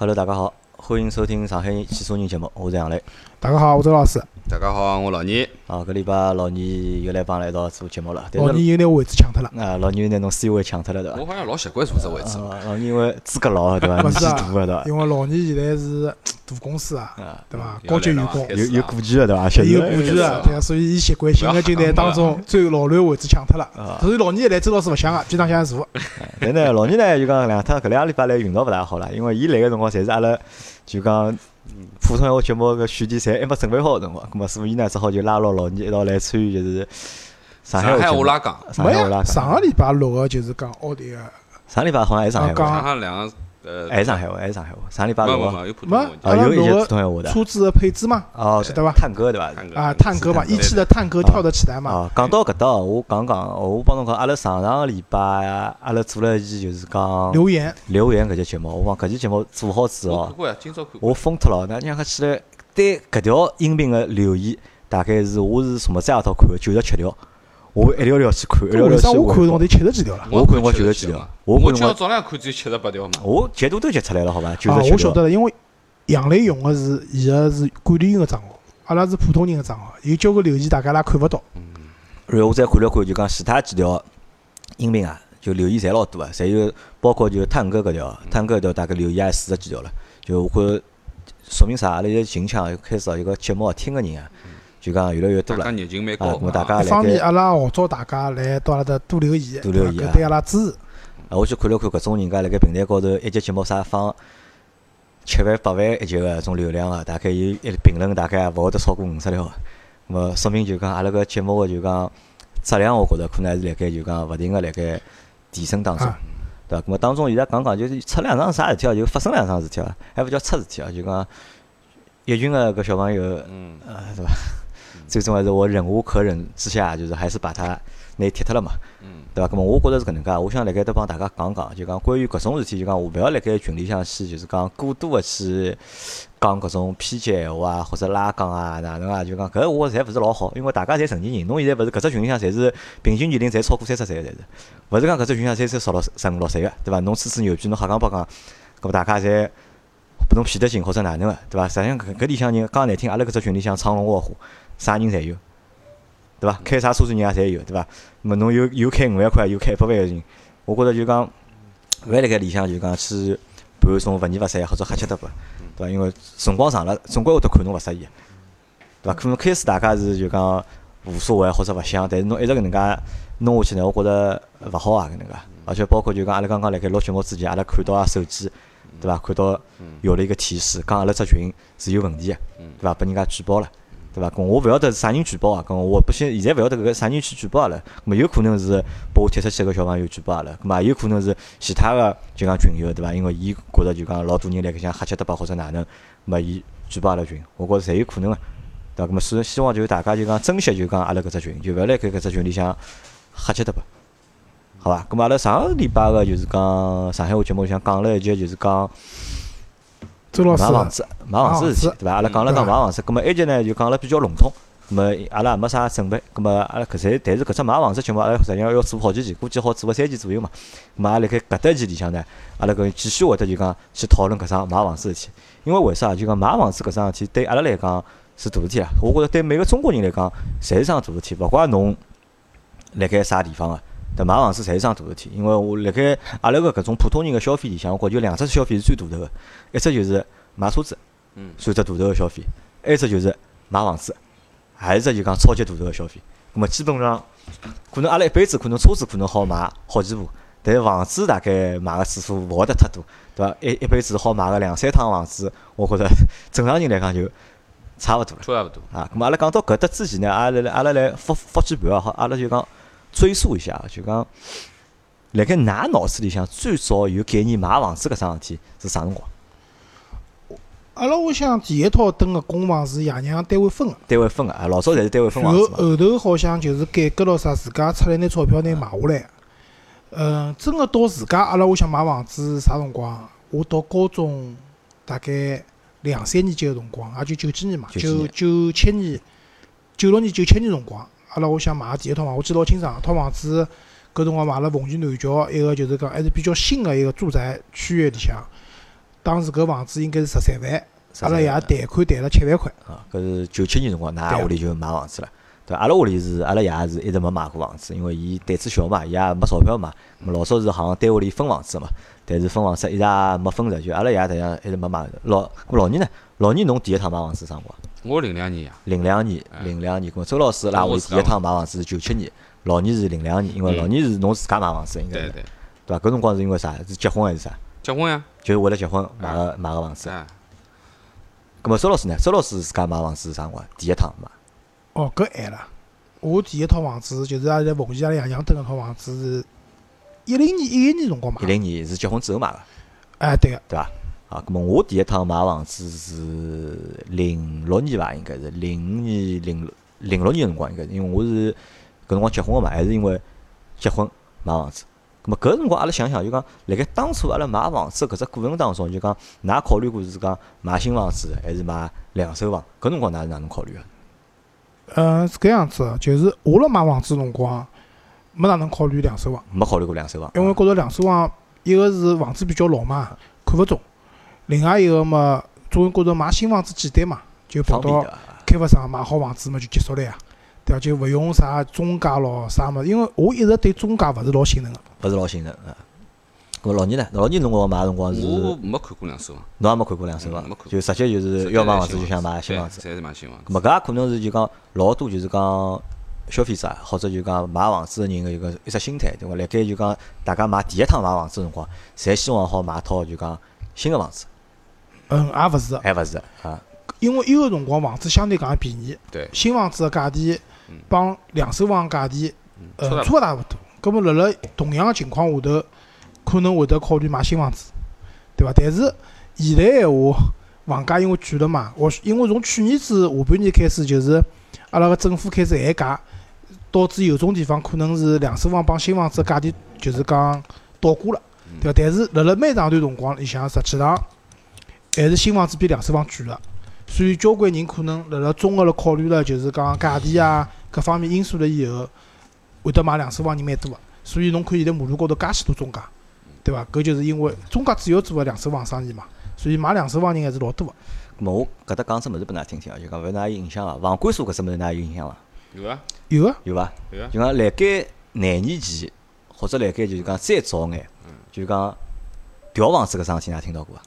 Hello，大家好，欢迎收听上海汽车人节目，我是杨磊。大家好，我周老师。大家好，我老倪。啊，搿礼拜老倪又来帮阿拉一道做节目了。老倪又拿位置抢脱了。啊，老倪又拿侬 C 位抢脱了，对伐？我好像老习惯坐这位置。老倪因为资格老，对伐？年纪大对伐？因为老倪现在是大公司啊，对伐？高级员工，有有股权的，对伐？有顾忌了，对啊，所以伊习惯性个就拿当中最老卵位置抢脱了。所以老倪一来，周老师勿想个，非常想坐。但呢，老倪呢就讲两趟搿两个礼拜来运道勿大好了，因为伊来个辰光，侪是阿拉就讲。普通闲话节目个选题侪还没准备好个辰光，咁么所以呢，只好就拉牢老倪一道来参与，就是上海话拉讲。上海话拉港。上个礼拜六个就是讲奥迪个。上礼拜好像还是上海话。上两个。呃，还是上海话，还是上海话。上礼拜录个。没，啊，有一些普通闲话的。车子的配置嘛，哦，晓得伐？探戈对伐？啊，探戈嘛，一汽的探戈跳得起来嘛。哦，讲到搿搭，我讲讲，我帮侬讲，阿拉上上个礼拜，阿拉做了一期就是讲留言，留言搿节节目，我讲搿期节目做好之后，我疯脱了，那让他起来对搿条音频个留言，大概是我是什么这样套看九十七条。我一条条去看，一条条去看。我看到得七十几条了。我看我九十几条。我今朝早浪看只有七十八条嘛。我截图都截出来了，好吧？九十七条。我晓得了，因为杨磊用的是伊个是管理员个账号，阿拉是普通人个账号，有交关留言大家拉看勿到。嗯。然后我再看了看，就讲其他几条音频啊，就留言侪老多啊，侪有包括就探哥搿条，探哥搿条大概留言也四十几条了。就我看说明啥？阿拉现在近腔开始一个节目听个人啊。就讲越来越多了，啊，咁大家一方面阿拉号召大家来到阿拉搭多留言，多留言，对阿拉支持。啊，我去看了看搿种人家辣盖平台高头一集节目啥放七万八万一集个种流量个，大概有一评论大概勿会得超过五十条。咁么说明就讲阿拉搿节目个就讲质量，我觉着可能还是辣盖就讲勿停个辣盖提升当中，对伐？咁么当中现在讲讲就是出两桩啥事体啊？就发生两桩事体啊？还勿叫出事体啊？就讲一群个搿小朋友，嗯，啊，对伐？最终还是我忍无可忍之下，就是还是把它拿踢脱了嘛，嗯对伐？咁么我觉着是搿能介，我想辣盖搭帮大家讲讲，就讲关于搿种事体，就讲我勿要辣盖群里向去，就是讲过多个去讲搿种偏激闲话啊，或者拉杠啊，哪能啊？就讲搿我侪勿是老好，因为大家侪成年人，侬现在勿是搿只群里向侪是平均年龄侪超过三十岁个，侪是，勿是讲搿只群里向侪是十六、十五六岁个，对伐？侬吹吹牛逼，侬瞎讲八讲，搿么大家侪拨侬骗得进或者哪能个，对伐？实际上搿搿里向人讲难听，阿拉搿只群里向藏龙卧虎。啥人侪有，对伐？开啥车子人也侪有，对伐？么侬有有开五万块，有开一百万个人，我觉着就讲，勿要辣盖里向就讲去盘种勿二勿三或者瞎七搭八，对伐？因为辰光长了，总归会得看侬勿适意，对伐？可能开始大家是就讲无所谓或者勿想，但是侬一直搿能介弄下去呢，我觉着勿好啊搿能介。而且包括就讲阿拉刚刚辣盖录节目之前，阿拉看到啊手机，对伐？看到有了一个提示，讲阿拉只群是有问题个，对伐？拨人家举报了。对伐？我勿晓得是啥人举报啊？我不现现在勿晓得搿个啥人去举报阿拉。咾有可能是把我踢出去个小朋友举报阿拉，咾么也有可能是其他个就讲群友对伐？因为伊觉着就讲老多人辣盖想瞎七搭八或者哪能，咾伊举报阿拉群，我觉着侪有可能个，对伐？咾么所以希望就大家就讲珍惜就讲阿拉搿只群，就勿要辣盖搿只群里向瞎七搭八，好伐？咾么阿拉上个礼拜个就是讲上海话节目里向讲了一节就是讲。买房子，买房子事体，对伐？阿拉讲了讲买房子，葛末埃集呢就讲了比较笼统，葛末阿拉也没啥准备，葛末阿拉搿只，但是搿只买房子节目，阿拉实际上要做好几期，估计好做个三期左右嘛。葛末阿拉辣盖搿搭期里向呢，阿拉搿继续会得就讲去讨论搿桩买房子事体，因为为啥？就讲买房子搿桩事体对阿拉来讲是大事体啊！我觉着对每个中国人来讲，侪是桩大事体，勿怪侬辣盖啥地方个。对，买房子侪是桩大事体，因为我辣盖阿拉个搿种普通人个消费里向，我觉就两只消费是最大头个，一只就是买车子，嗯，算只大头个消费；，一只就是买房子，还一只就讲超级大头个消费。咁么基本上，可能阿拉一辈子可能车子可能好买好几部，但是房子大概买个次数勿会得太多，对伐？一一辈子好买个两三趟房子，我觉着正常人来讲就差勿多了。差勿多啊。咁么阿拉讲到搿搭之前呢，阿拉来阿拉来复复几盘啊，好，阿拉就讲。追溯一下，就讲，辣盖㑚脑子里向最早有概念买房子搿桩事体是啥辰光？阿拉屋里向第一套蹲个公房是爷娘单位分个，单位分个啊，老早侪是单位分房子后后头好像就是改革了啥，自家出来拿钞票拿买下来。嗯，真个到自家阿拉屋里向买房子啥辰光？我到高中大概两三年级个辰光，也就九几年嘛，九九七年、九六年、九七年辰光。阿拉我想买第一套房，我记得老清爽，套房子搿辰光买了凤泉南桥一个就是讲还是比较新个一个住宅区域里向，当时搿房子应该是十三万，阿拉爷贷款贷了七万块。啊，搿是九七年辰光，㑚屋里就买房子了。对，阿拉屋里是阿拉爷是一直没买过房子，因为伊胆子小嘛，伊也没钞票嘛。咾老早是好像单位里分房子嘛，但是分房子一直也没分着，就阿拉爷实际上一直没买。老老年呢？老倪侬第一趟买房子啥辰光？我零两年呀。零两年，零两年。咾周老师拉屋里第一趟买房子是九七年，老倪是零两年，因为老倪是侬自家买房子应该是，对对。对伐？搿辰光是因为啥？是结婚还是啥？结婚呀。就是为了结婚买个买个房子。啊。咾么周老师呢？周老师自家买房子是啥辰光？第一趟买。哦，搿晚了。我第一套房子就是阿拉在奉贤阿拉爷娘蹲搿套房子是一零年一一年辰光买。一零年是结婚之后买个。哎，对个，对伐？啊，咁么我第一趟买房子是零六年伐，应该是零五年、零零六年辰光应该，因为我是搿辰光结婚个嘛，还是因为结婚买房子。咁么搿辰光阿拉想想，就讲辣盖当初阿拉买房子搿只过程当中，就讲㑚考虑过是讲买新房子还是买两手房？搿辰光㑚是哪能考虑个？嗯，是搿样子，就是我辣买房子辰光，没哪能考虑两手房。没考虑过两手房，因为觉着两手房，一个是房子比较老嘛，看勿中；另外一个嘛，总觉着买新房子简单嘛，就跑到开发商买好房子嘛就结束了呀，对伐？就勿用啥中介咯啥物事，因为我一直对中介勿是老信任个。勿是老信任啊。搿老年呢？老年辰光买辰光是？我没看过两手房。侬也没看过两手房？就直接就是要买房子就想买新房子。侪是买新房子。搿也可能是就讲老多就是讲消费者或者就讲买房子个人个一个一只心态，对伐？辣盖就讲大家买第一趟买房子个辰光，侪希望好买套就讲新个房子。嗯，也勿是。还勿是啊。因为有个辰光房子相对讲便宜。对。新房子个价钿帮两手房价钿呃差勿大勿多。搿么辣辣同样个情况下头。可能会得考虑买新房子，对伐？但是现在闲话，房价因为贵了嘛，我因为从去年子下半年开始，就是阿拉个政府开始限价，导致有种地方可能是两手房帮新房子个价钿就是讲倒挂了，对伐？但是辣辣蛮长段辰光里向，实际上还是新房子比两手房贵了，所以交关人可能辣辣综合了考虑了，就是讲价钿啊各方面因素了以后，会得买两手房人蛮多个，所以侬看现在马路高头介许多中介。对伐？搿就是因为中介主要做个两手房生意嘛，所以买两手房人还是老多个。咾我搿搭讲只物事拨㑚听听啊，就讲勿㑚有影响伐？房管所搿只物事㑚有影响伐？有啊，有啊，有伐？有啊。就讲辣盖廿年前，或者辣盖就是讲再早眼，就讲调房子搿桩事体，㑚听到过伐？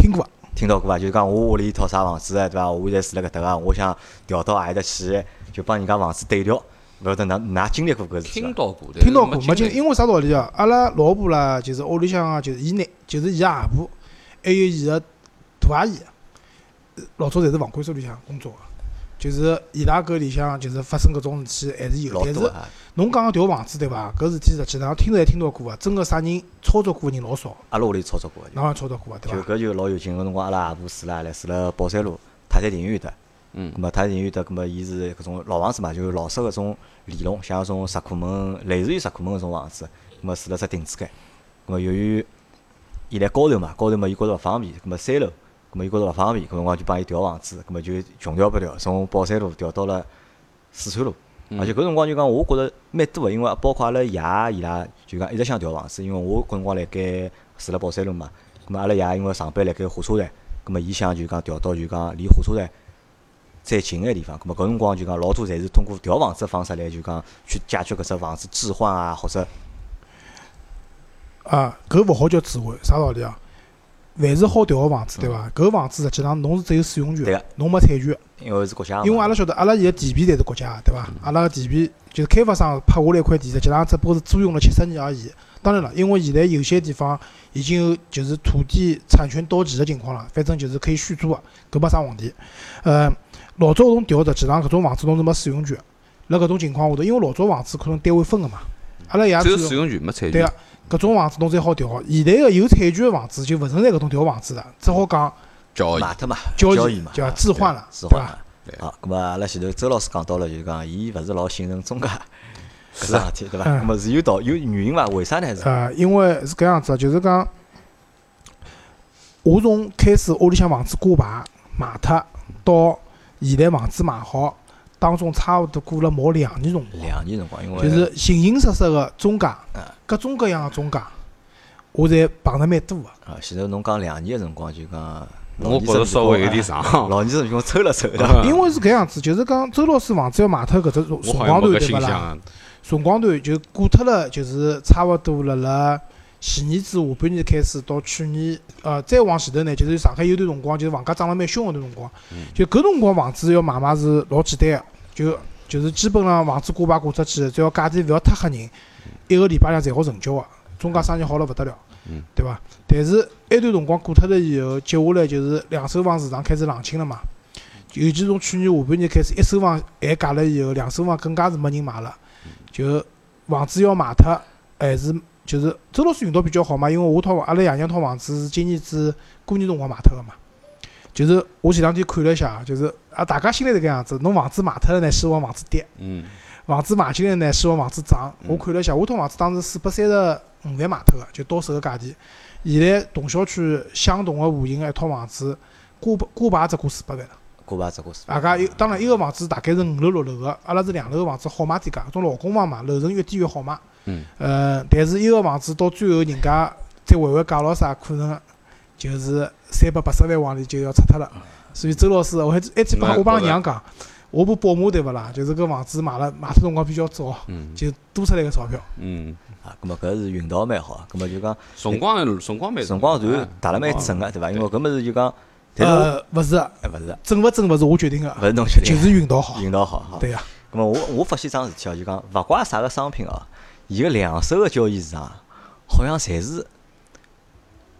听过，听到过伐？就是讲我屋里一套啥房子，对伐？我现在住辣搿搭个，我想调到何里搭去，就帮人家房子对调。勿晓得㑚㑚经历过搿事体听到过，听到过，没经，因为啥道理啊？阿拉老婆啦，就是屋里向啊，就是伊奶，就是伊个婆，还有伊个大阿姨，老早侪是房管所里向工作个，就是伊拉搿里向就是发生搿种事体还是有，但是侬讲个调房子对伐？搿事体实际上听着也听到过个，真个啥人操作过个人老少。阿拉屋里操作过个，哪能操作过个对伐？就搿就老有劲个辰光，阿拉阿婆住辣来住辣宝山路泰山庭院搭。嗯，咁么泰山庭院搭，咁么伊是搿种老房子嘛，就老式搿种里弄，像搿种石库门，类似于石库门搿种房子，咁么住辣只亭子间。咁么由于伊辣高头嘛，高头嘛伊觉着勿方便，咁么三楼，咁么伊觉着勿方便，搿辰光就帮伊调房子，咁么就穷调不调，从宝山路调到了四川路。而且搿辰光就讲，我觉着蛮多个，因为包括阿拉爷伊拉就讲一直想调房子，因为我搿辰光辣盖住辣宝山路嘛，咁么阿拉爷因为上班辣盖火车站，咁么伊想就讲调到就讲离火车站。再近个地方，咁么搿辰光就讲老多侪是通过调房子个方式来就讲去解决搿只房子置换啊，或者啊，搿勿好叫置换，啥道理啊？凡是好调个房子，对伐？搿房子实际上侬是只有使用权，侬没产权。因为是国家。因为阿拉晓得，阿拉现在地皮侪是国家，对伐？阿拉个地皮就是开发商拍下来一块地，实际上只不过是租用了七十年而已。当然了，因为现在有些地方已经有就是土地产权到期的情况了，反正就是可以续租个，搿没啥问题。呃。老早种调实际上搿种房子侬是没使用权，辣搿种情况下头，因为老早房子可能单位分个嘛，阿拉爷只有使用权没产权。对个，搿种房子侬才好调。现在个有产权个房子就勿存在搿种调房子了，只好讲交易，买脱嘛，交易嘛，叫置换了，置换了。好，咁么阿拉前头周老师讲到了，就是讲伊勿是老信任中介搿桩事体，对伐？咁么是有道有原因伐？为啥呢？是啊，因为是搿样子，就是讲我从开始屋里向房子挂牌卖脱到。现在房子买好，当中差勿多过了毛两年辰光。两年辰光，因为就是形形色色个中介，各种各样个中介。我侪碰着蛮多个。啊，前头侬讲两年个辰光就讲，我觉着稍微有点长。老年子面孔抽了抽？因为是搿样子，就是讲周老师房子要卖脱搿只辰光段对勿啦？辰光段就过脱了，就是差勿多辣辣前年子下半年开始到去年，呃，再往前头呢，就是上海有段辰光，就是房价涨了蛮凶个段辰光。就搿辰光房子要买卖是老简单个，就就是基本上房子挂牌挂出去，只要价钿勿要太吓人，一个礼拜两侪好成交个，中介生意好了勿得了嗯，对伐？但是埃段辰光过脱了以后，接下来就是两手房市场开始冷清了嘛。尤其从去年下半年开始，一手房限价了以后，两手房更加是没人买了。就房子要卖脱，还是就是周老师运道比较好嘛，因为我套阿拉爷娘套房子是今年子过年辰光买脱个嘛。就是我前两天看了一下，就是啊，大家心里是搿样子，侬房子卖脱了呢，希望房子跌；嗯，房子买进来呢，希望房子涨。嗯我看了一下，我套房子当时四百三十五万买脱个，就到手个价钿。现在同小区相同个户型个一套房子，挂挂牌只挂四百万了。过吧只过是。大家有当然一个房子大概是五楼六楼个，阿拉是两楼个房子好卖点介，种老公房嘛，楼层越低越好卖。嗯。呃，但是一个房子到最后人家再还还价咾啥，可能就是三百八十万往里就要拆脱了。所以周老师，我还还去帮我帮拉娘讲，我部宝马对勿啦？就是搿房子买了买脱辰光比较早，嗯就多出来个钞票。嗯，啊，葛末搿是运道蛮好，葛末就讲辰光辰光蛮辰光段哎打了蛮准个，对伐？因为搿物事就讲，但是我呃，勿是，哎勿是，准勿准勿是我决定个，勿是侬决定的，就是运道好。运道好哈。对呀，咁么我我发现桩事体哦，就讲勿怪啥个商品哦，伊个两手个交易市场好像侪是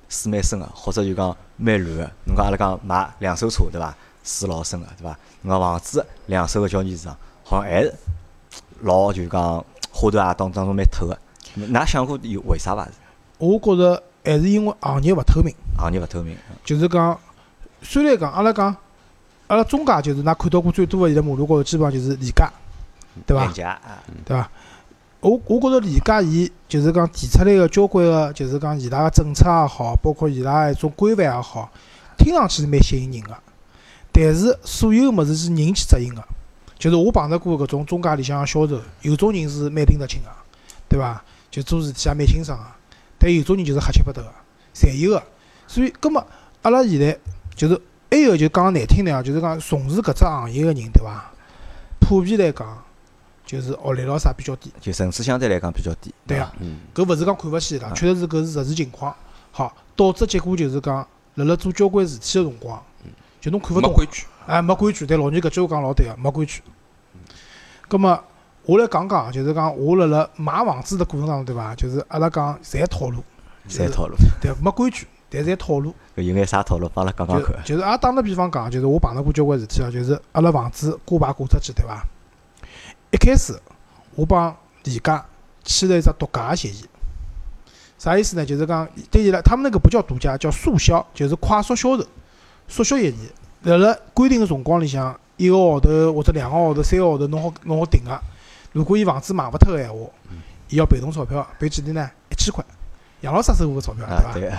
水蛮深个，或者就讲蛮乱个。侬讲阿拉讲买两手车对伐？水老深个对伐？侬讲房子两手个交易市场好像还是老就讲花头啊当当中蛮透个。㑚想过有为啥伐？我觉着还是因为行业勿透明。行业勿透明，就是讲，虽然讲阿拉讲，阿拉中介就是㑚看到过最多个，现在马路高头基本上就是理价，对伐廉？价啊，对伐？我我觉着理解伊就是讲提出来个交关个，就是讲伊拉个政策也好，包括伊拉一种规范也好，听上去是蛮吸引人个。但是所有物事是人去执行个，就是我碰着过搿种中介里向个销售，有种人是蛮拎得清个，对伐？就做事体也蛮清爽个，但有种人就是瞎七八搭个，侪有个。所以，葛末阿拉现在就是还有就讲难听点啊，就是讲从事搿只行业个人，对伐？普遍来讲，就是学历咯啥比较低。就层次相对来讲比较低。伐对啊，嗯，搿勿是讲看勿起伊拉，啊确实是搿是实时情况。好，导致结果就是讲，辣辣做交关事体个辰光，就侬看勿懂，没规矩。哎，没规矩。对，老倪搿句话讲老对个，没规矩。葛末我来讲讲，就是讲我辣辣买房子的过程当中，对伐？就是阿拉讲侪套路，侪套路，对，没规矩，但是侪套路。搿有眼啥套路？帮阿拉讲讲看。就是也打个比方讲，就是我碰到过交关事体啊，就是阿拉房子挂牌挂出去，对伐？一开始我帮李家签了一只独家协议，啥意思呢？就是讲对伊拉，他们那个不叫独家，叫速销，就是快速销售，速销协议。辣辣规定个辰光里向，一个号头或者两个号头、三个号头，侬好侬好定个。如果伊房子卖勿脱个闲话，伊要赔偿钞票，赔几钿呢？一千块，杨老师收个钞票，啊，对伐？对个，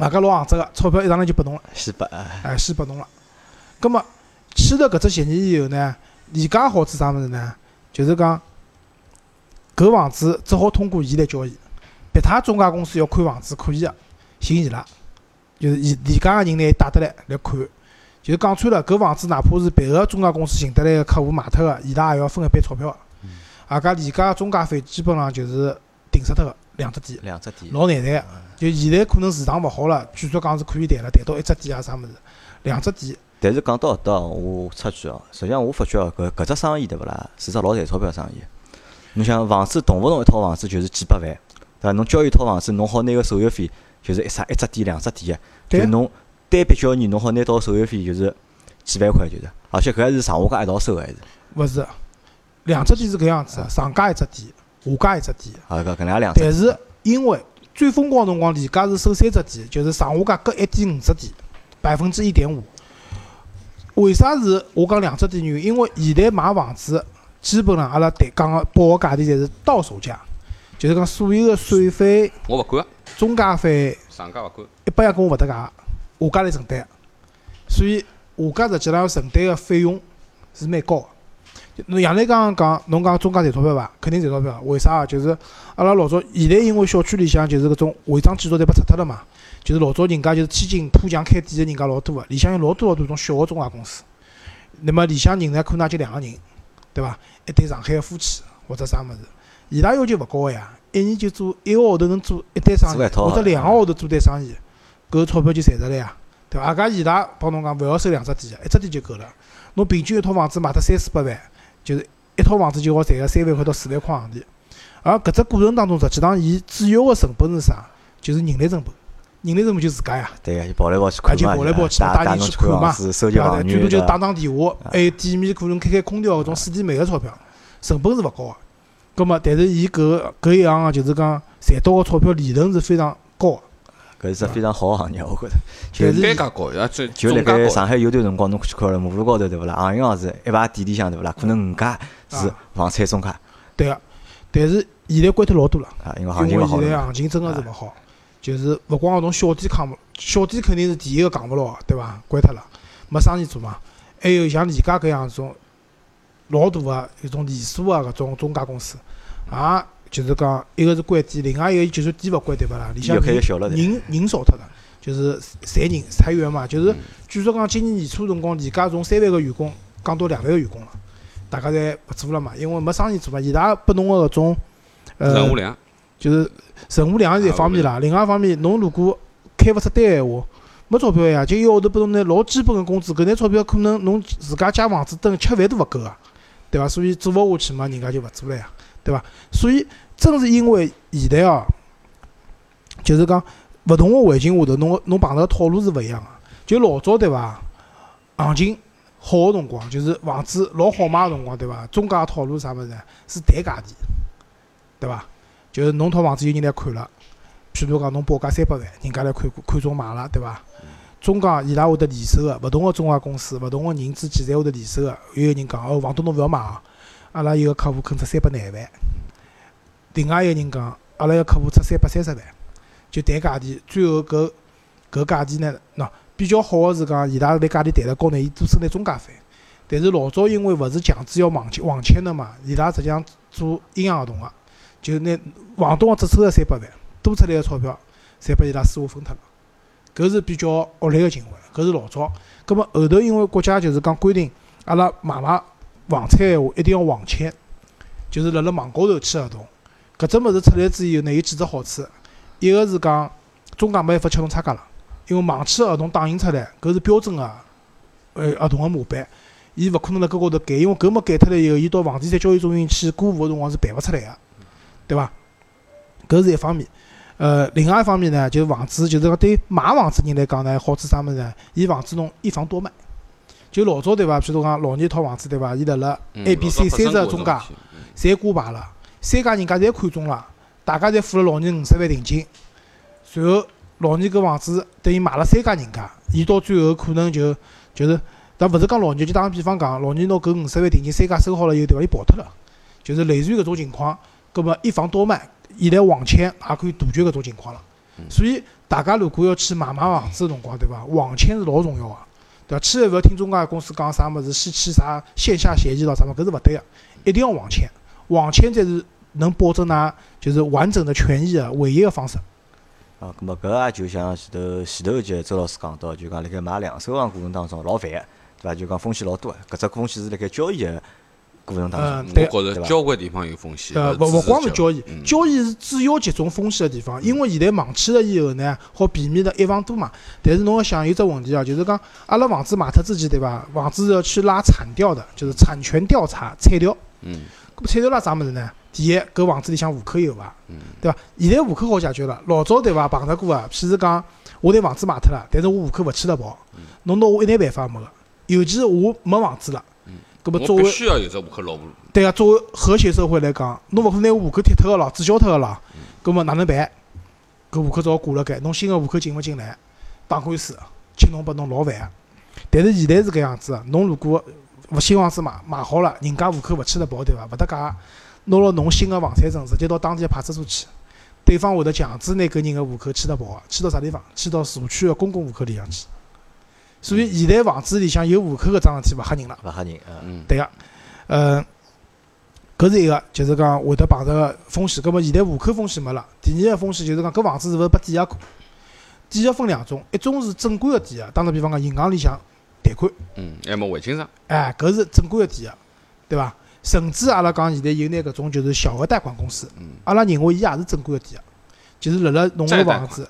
外加老行只个，钞票一上来就拨侬了。西北啊，哎，先拨侬了。葛末签了搿只协议以后呢，李家好处啥物事呢？就是讲搿房子只好通过伊来交易，别他中介公司要看房子可以个，寻伊拉，就是伊李家个人拿伊带得来来看。就是讲穿了，搿房子哪怕是别个中介公司寻得来个客户卖脱个，伊拉也要分一笔钞票个。啊，搿李家个中介费基本上就是定死脱个两只点。两只点，老难谈个。就现在可能市场勿好了，据说讲是可以谈了，谈到一只点啊啥物事，两只点。但是讲到搿搭哦，我插句哦，实际上我发觉哦，搿搿只生意对勿啦，是只老赚钞票生意。侬想房子动勿动一套房子就是几百万，对伐？侬交一套房子，侬好拿个手续费就是一啥一只点两只点个，对啊就侬单笔交易侬好拿到手续费就是几万块就是，而且搿还是上下价一道收个还是，勿是，两只点是搿样子的，上家一只点，下家一只点。啊搿搿能介两只但是因为最疯狂的辰光，李家是收三只点，就是上下价各一点五只点，百分之一点五。为啥是我讲两只点原因？因为现在买房子基本上阿拉谈讲个报个价钿侪是到手价，就是讲所有个税费、我勿管，中介费，上家勿管。一百样跟我勿搭界，下家来承担。所以下家实际上要承担个费用是蛮高个。侬杨澜刚刚讲，侬讲中介赚钞票伐？肯定赚钞票。为啥啊？就是阿拉老早现在因为小区里向就是搿种违章建筑侪被拆脱了嘛，就是老早人家就是天津铺墙开店个人家老多个，里向有老多老多种小个中介公司。那么里向人呢，可能也就两个人，对伐？一对上海个夫妻或者啥物事，伊拉要求勿高个呀，一年就做一个号头能做一单生意，或者两个号头做单生意，搿钞票就赚着了呀，对伐？外加伊拉帮侬讲勿要收两只店个，一只店就够了。侬平均一套房子卖脱三四百万，就是一套房子就好赚个三万块到四万块行钿。而搿只过程当中，实际上伊主要个成本是啥？就是人力成本，人力成本就自家呀。对个，就跑来跑去看嘛，跑来跑去带带侬带人去看嘛对伐？房源，最多就打打电话，还有店面可能开开空调搿种水电煤个钞票，成本是勿高个。葛末，但是伊搿搿一行个就是讲赚到个钞票利润是非常高个。搿是只非常好个行业，我觉着。就但是单价高，呀，这就辣。盖上海有段辰光，侬去看了马路高头对勿啦？行行是一排店里向对勿啦？可能五家是啊房产中介对个，但是现在关脱老多了，啊，因为行情勿好现在。行情真个是勿好，就是勿光搿种小店扛勿，小店肯定是第一个扛勿牢，对伐？关脱了，没生意做嘛。还有像李家搿样种老大个一种连锁个搿种中介公司，也就是讲一个是关店，另外一个就算店勿关对勿啦？里向人人人少脱了，就是裁人裁员嘛，就是嗯据说讲今年年初辰光，李家从三万个员工降到两万个员工了，大家侪勿做了嘛，因为没生意做嘛，伊拉拨侬个搿种呃任务量，就是任务量是一方面啦，另外一方面，侬如果开勿出单闲话，没钞票呀，就一个号头拨侬拿老基本个工资，搿眼钞票可能侬自家借房子等吃饭都勿够啊，对伐？所以做勿下去嘛，人家就勿做了呀，对伐？所以正是因为现在哦，就是讲勿同个环境下头，侬个侬碰到个套路是勿一样个。就老早对伐？行情好个辰光，就是房子老好卖个辰光，对伐？中介个套路啥物事呢？是抬价钿，对伐？就是侬套房子有人来看了，譬如讲侬报价三百万，人家来看过看中买了，对伐？中介伊拉会得联手个，勿同个中介公司，勿同个人之间侪会得联手个。有个人讲哦，房东侬勿要买啊，阿拉一个客户肯出三百廿万，另外一个人讲阿拉一个客户出三百三十万，就谈价钿，最后搿搿价钿呢，喏比较好个是讲伊拉拿价钿谈得高呢，伊多收点中介费。但是老早因为勿是强制要网签网签的嘛，伊拉实际上做阴阳合同个，就拿房东只收了三百万，多出来个钞票，侪拨伊拉私下分脱了。搿是比较恶劣个行为，搿是老早。葛末后头因为国家就是讲规定，阿拉买卖房产闲话一定要网签，就是辣辣网高头签合同。搿只物事出来之后呢，有几只好处，一个是讲中介没办法吃侬差价了，因为网签合同打印出来，搿是标准个呃合同个模板，伊勿可能辣搿高头改，因为搿么改脱了以后，伊到房地产交易中心去过户个辰光是办勿出来个，对伐？搿是一方面。呃，另外一方面呢，就是房子，就是讲对买房子人来讲呢，好处啥物事呢？伊房子侬一房多卖，就老早对伐？譬如讲老年一套房子对伐？伊辣辣嗯 A、B、C 三只中介侪挂牌了，三家人家侪看中了，大家侪付了老年五十万定金，随后老年搿房子等于买了三家人家，伊到最后可能就就是，但勿是讲老年，就打个比方讲，老年拿搿五十万定金三家收好了以后，对伐？伊跑脱了，就是类似于搿种情况，葛末一房多卖，现在网签也可以杜绝搿种情况了。所以大家如果要去买卖房子个辰光，对伐？网签是老重要个，对伐？千万勿要听中介公司讲啥物事，先签啥线下协议咯啥物事，搿是勿对个，一定要网签，网签才是能保证㑚就是完整的权益个唯一个方式。啊，咁么搿也就像前头前头一节周老师讲到，就讲辣盖买两手房过程当中老烦个，对伐？就讲风险老多个，搿只风险是辣盖交易个过程当中，嗯对我觉着交关地方有风险。呃，勿勿勿光是交易，嗯交易是主要集中风险个地方，因为现在网签了以后呢，好避免了一房多嘛。但是侬要想有只问题啊，就是讲阿拉房子卖脱之前，对伐？房子是要去拉产调的，就是产权调查、产调。嗯搿么产调拉啥物事呢？第一，搿房子里向户口有伐？嗯对伐？现在户口好解决了，老早对伐？碰着过啊，譬如讲，我拿房子卖脱了，但是我户口勿签了跑，侬拿我一眼办法也没个。尤其是我没房子了，搿么作为我必须要有只户口老婆。对个，作为和谐社会来讲，侬勿可能拿户口踢脱个咯，注销脱个咯，搿么哪能办？搿户口只好挂辣盖，侬新个户口进勿进来，打官司，请侬拨侬老烦个。但是现在是搿样子个，侬如果勿新房子买买好了，人家户口勿迁得跑，对伐？勿搭界，拿了侬新个房产证，直接到当地个派出所去，对方会得强制拿搿人个户口迁得跑个，迁到啥地方？迁到社区个公共户口里向去。所以现在房子里向有户口搿桩事体勿吓人了。勿吓人啊。嗯对个，嗯，搿是一个，就是讲会得碰着个风险。葛末现在户口风险没了。第二个风险就是讲搿房子是勿是拨抵押过？抵押分两种，一种是正规个抵押，打个比方讲，银行里向贷款，嗯，还没还清爽。哎，搿是正规个抵押，对伐？甚至阿拉讲现在有眼搿种就是小额贷款公司，嗯，阿拉认为伊也是正规个抵押，就是辣辣侬个房子，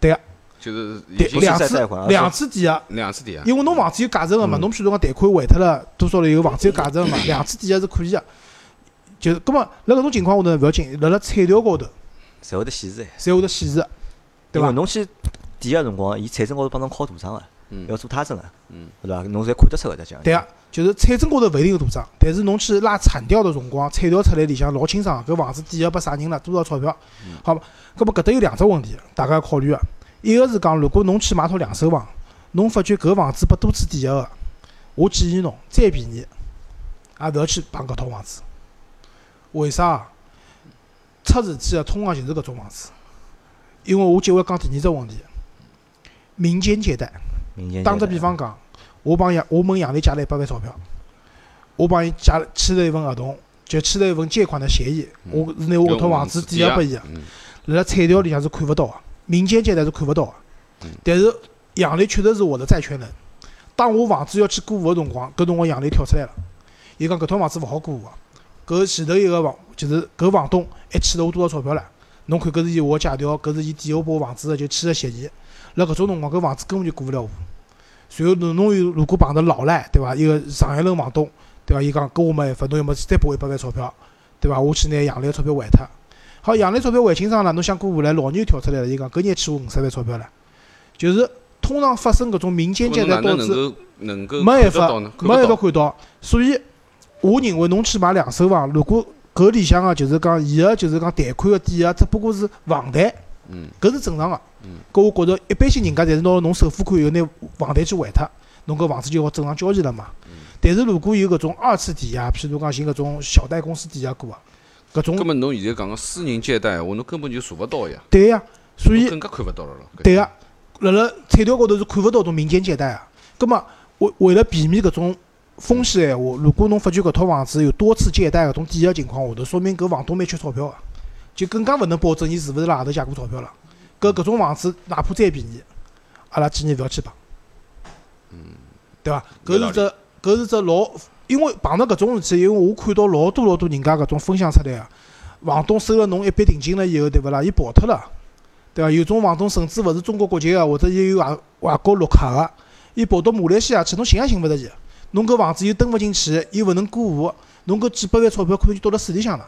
对个，就是已对经两次两次抵押，两次抵押。因为侬房子有价值个嘛，嗯侬譬如讲贷款还脱了多少了以后，房子有价值个嘛，两次抵押是可以个。就是，葛末辣搿种情况下头勿要紧，辣辣彩条高头侪会得显示，侪会得显示，对伐？侬去抵押辰光，伊财政高头帮侬敲图章个，嗯要做他证个，嗯，对伐？侬侪看得出个的，这样。对个，就是财政高头勿一定有图章，但是侬去拉产调的辰光，彩条出来里向老清爽，搿房子抵押拨啥人了，多少钞票，好伐？葛末搿搭有两只问题，大家要考虑个。一个是讲，如果侬去买套两手房，侬发觉搿房子拨多次抵押个，我建议侬再便宜，也勿要去碰搿套房子。为啥？啊？出事体个通常就是搿种房子，因为我接下来讲第二只问题，民间借贷。民间打只借贷比方讲，我帮杨，我问杨磊借了一百万钞票，我帮伊借了签了一份合同，就签了一份借款的协议，我是拿我搿套房子抵押拨伊个，辣彩条里向是看勿到个，民间借贷是看勿到个嗯。但是杨磊确实是我的债权人，当我房子要去过户个辰光，搿辰光杨磊跳出来了，伊讲搿套房子勿好过户个，搿前头一个房就是搿房东还欠了我多少钞票了？侬看搿是伊我借条，搿是伊抵押拨我房子个就签个协议，辣搿种辰光搿房子根本就过勿了户。随后侬侬又如果碰着老赖，对伐？一个上一轮房东，对伐？伊讲搿我没办法，侬要么再拨我一百万钞票，对伐？我去拿杨磊个钞票还脱。好，杨磊钞票还清爽了，侬想过户来，老牛跳出来了，伊讲搿年欠我五十万钞票了。就是通常发生搿种民间借贷导致能够能够没办法没办法看到。所以，我认为侬去买两手房，如果搿里向个就是讲伊个就是讲贷款个抵押只不过是房贷，嗯搿是正常个嗯。搿我觉着一般性人家侪是拿侬首付款以后拿房贷去还脱，侬搿房子就好正常交易了嘛。嗯但是如果有搿种二次抵押，譬如讲寻搿种小贷公司抵押过啊，搿种根本侬现在讲个私人借贷，话侬根本就查勿到呀，对呀，所以更加看勿到了咯。对个，辣辣彩条高头是看勿到种民间借贷啊。葛末为为了避免搿种风险闲话，如果侬发觉搿套房子有多次借贷搿种抵押情况下头，说明搿房东蛮缺钞票个，就更加勿能保证伊是勿是辣外头借过钞票了。搿搿种房子哪怕再便宜，阿拉建议勿要去碰。嗯，对伐？搿是只搿是只老，因为碰到搿种事体，因为我看到老多老多人家搿种分享出来个，房东收了侬一笔定金了以后，对勿啦？伊跑脱了。对伐？有种房东甚至勿是中国国籍个，或者伊有外外国绿卡个，伊跑到马来西亚去，侬寻也寻勿着伊。侬搿房子又登勿进去，又勿能过户，侬搿几百万钞票可能就倒辣水里向了。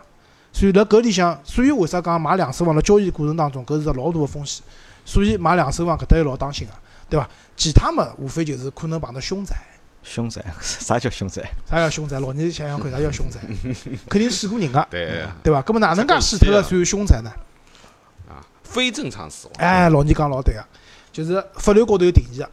所以辣搿里向，所以为啥讲买两手房辣交易过程当中，搿是只老大个风险。所以买两手房搿搭要老当心个，对伐？其他么无非就是可能碰到凶宅。凶宅，啥叫凶宅？啥叫凶宅？老年想想看，啥叫凶宅？肯定死过人个，对对伐？搿么哪能介死脱了算凶宅呢？啊，非正常死亡。哎，老倪讲老对个，就是法律高头有定义个，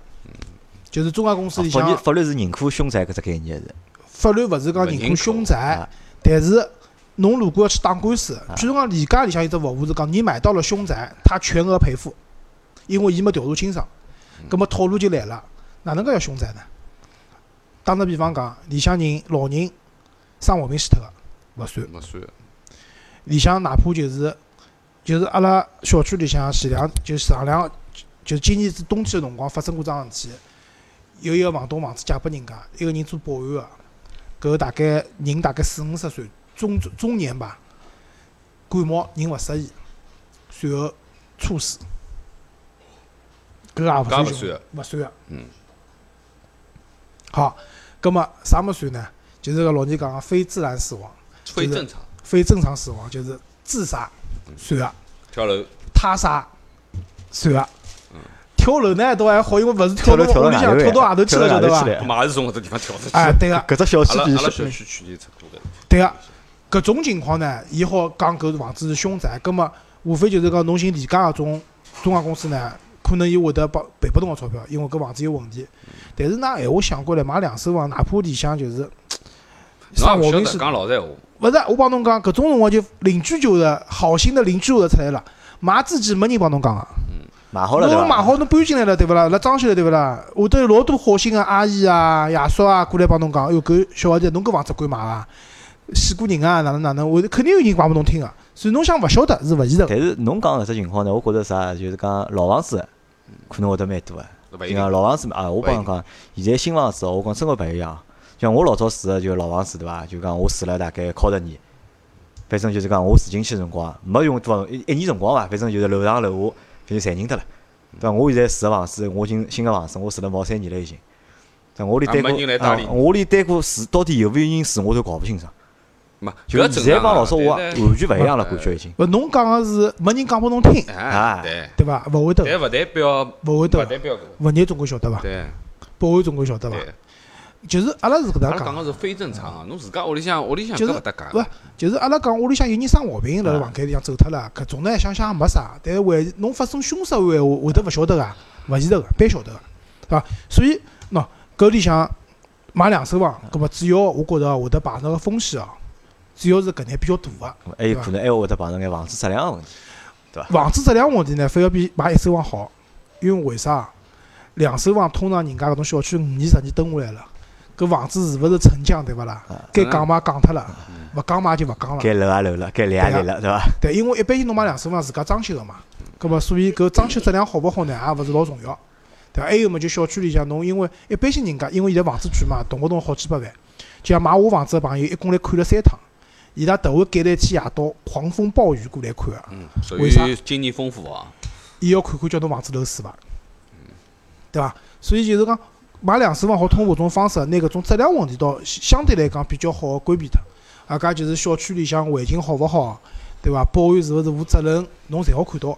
就是中介公司里向法律法律是认可凶宅搿只概念是。法律勿是讲认可凶宅啊，但是侬如果要去打官司，譬如讲李家里向有只服务是讲你买到了凶宅，他全额赔付，因为伊没调查清爽，葛么套路就来了，哪能介叫凶宅呢？打个比方讲，里向人老人生毛病死脱个，勿算。勿算，里向哪怕就是就是阿拉小区里向前两就上两就是今年子冬天个辰光发生过桩事体，有一个房东房子借拨人家，一个人做保安个，搿个大概人大概四五十岁，中中年吧，感冒人勿适宜，随后猝死，搿个也勿算凶搿也勿算，勿算个。嗯。好，葛末啥么算呢？就是个老年讲个非自然死亡。非正常。非正常死亡就是自杀算个，跳楼，他杀算个。跳楼呢倒还好，因为勿是跳到跳楼屋里向，跳到外头去了，晓得伐？跳到外头去了嘛也是从搿只地方跳出去。哎，对个，搿只小区比小小区去年差不多的。对个。搿种情况呢，伊好讲搿房子是凶宅，葛末无非就是讲侬寻李家搿种中介公司呢，可能伊会得帮赔拨侬个钞票，因为搿房子有问题。但是㑚闲话想过来，买两手房，哪怕里向就是侬生毛病是也勿晓得讲老实闲话，勿是，我帮侬讲，搿种辰光就邻居就是好心的邻居会得出来了，买之前没人帮侬讲个。买好了？侬买好侬搬进来了对勿啦？辣装修了对勿啦？会得有老多好心个阿姨啊、爷叔啊过来帮侬讲，哎哟，搿小孩子侬搿房子敢买伐？死过人啊，哪能哪能？会肯定有人讲拨侬听个。所以侬想勿晓得是勿现实个。但是侬讲搿只情况呢，我觉着啥，就是讲老房子可能会得蛮多个。老房子嘛，啊，我帮侬讲，现在新房子哦，我讲真个勿一样。像我老早住个就老房子对伐？就讲我住了大概靠十年，反正就是讲我住进去辰光没用多少一一年辰光伐，反正就是楼上楼下就侪认得了。对伐？我现在住个房子，我已经新个房子，我住了毛三年了已经。对我连对过我连对过住到底有没有人住我都搞勿清爽。嘛，就是现在帮老早我完全勿一样了，感觉已经。勿侬讲个是没人讲拨侬听，哎啊，对，对伐？勿会得，但勿代表勿勿会得勿。代表搿个，物业总归晓得伐？对保安总归晓得伐？就是阿拉是搿阿拉能讲，讲个是非正常啊！侬自家屋里向屋里向就是搿勿搭界勿就是阿拉讲屋里向有人生毛病，辣辣啊房间里向走脱了，搿种呢想想也没啥，但是万一侬发生凶杀案闲话，会得勿晓得个，勿现实个，必晓得个，对伐？所以喏，搿里向买两手房，搿么主要我觉着会得碰着个风险哦，主要是搿眼比较大个。还有可能还会得碰着眼房子质量个问题。对伐房子质量问题呢，反而比买一手房好，因为为啥？两手房通常人家搿种小区五年、十年蹲下来了，搿房子是勿是沉降对勿啦？该讲嘛讲脱了，勿讲嘛就勿讲了。该楼也楼了，该立也立了，对伐？对，因为一般性侬买两手房自家装修个嘛，搿么所以搿装修质量好勿好呢，也勿是老重要，对伐？还有么就小区里向侬因为一般性人家因为现在房子贵嘛，动勿动好几百万，就像买我房子个朋友一共来看了三趟，伊拉头一赶来天夜到狂风暴雨过来看个，嗯，属为啥于经验丰富啊。伊要看看叫侬房子漏水伐，对伐？所以就是讲买两手房好通过搿种方式，拿搿种质量问题到相对来讲比较好个规避脱。啊，搿就是小区里向环境好勿好，对伐？保安是勿是负责任，侬侪好看到。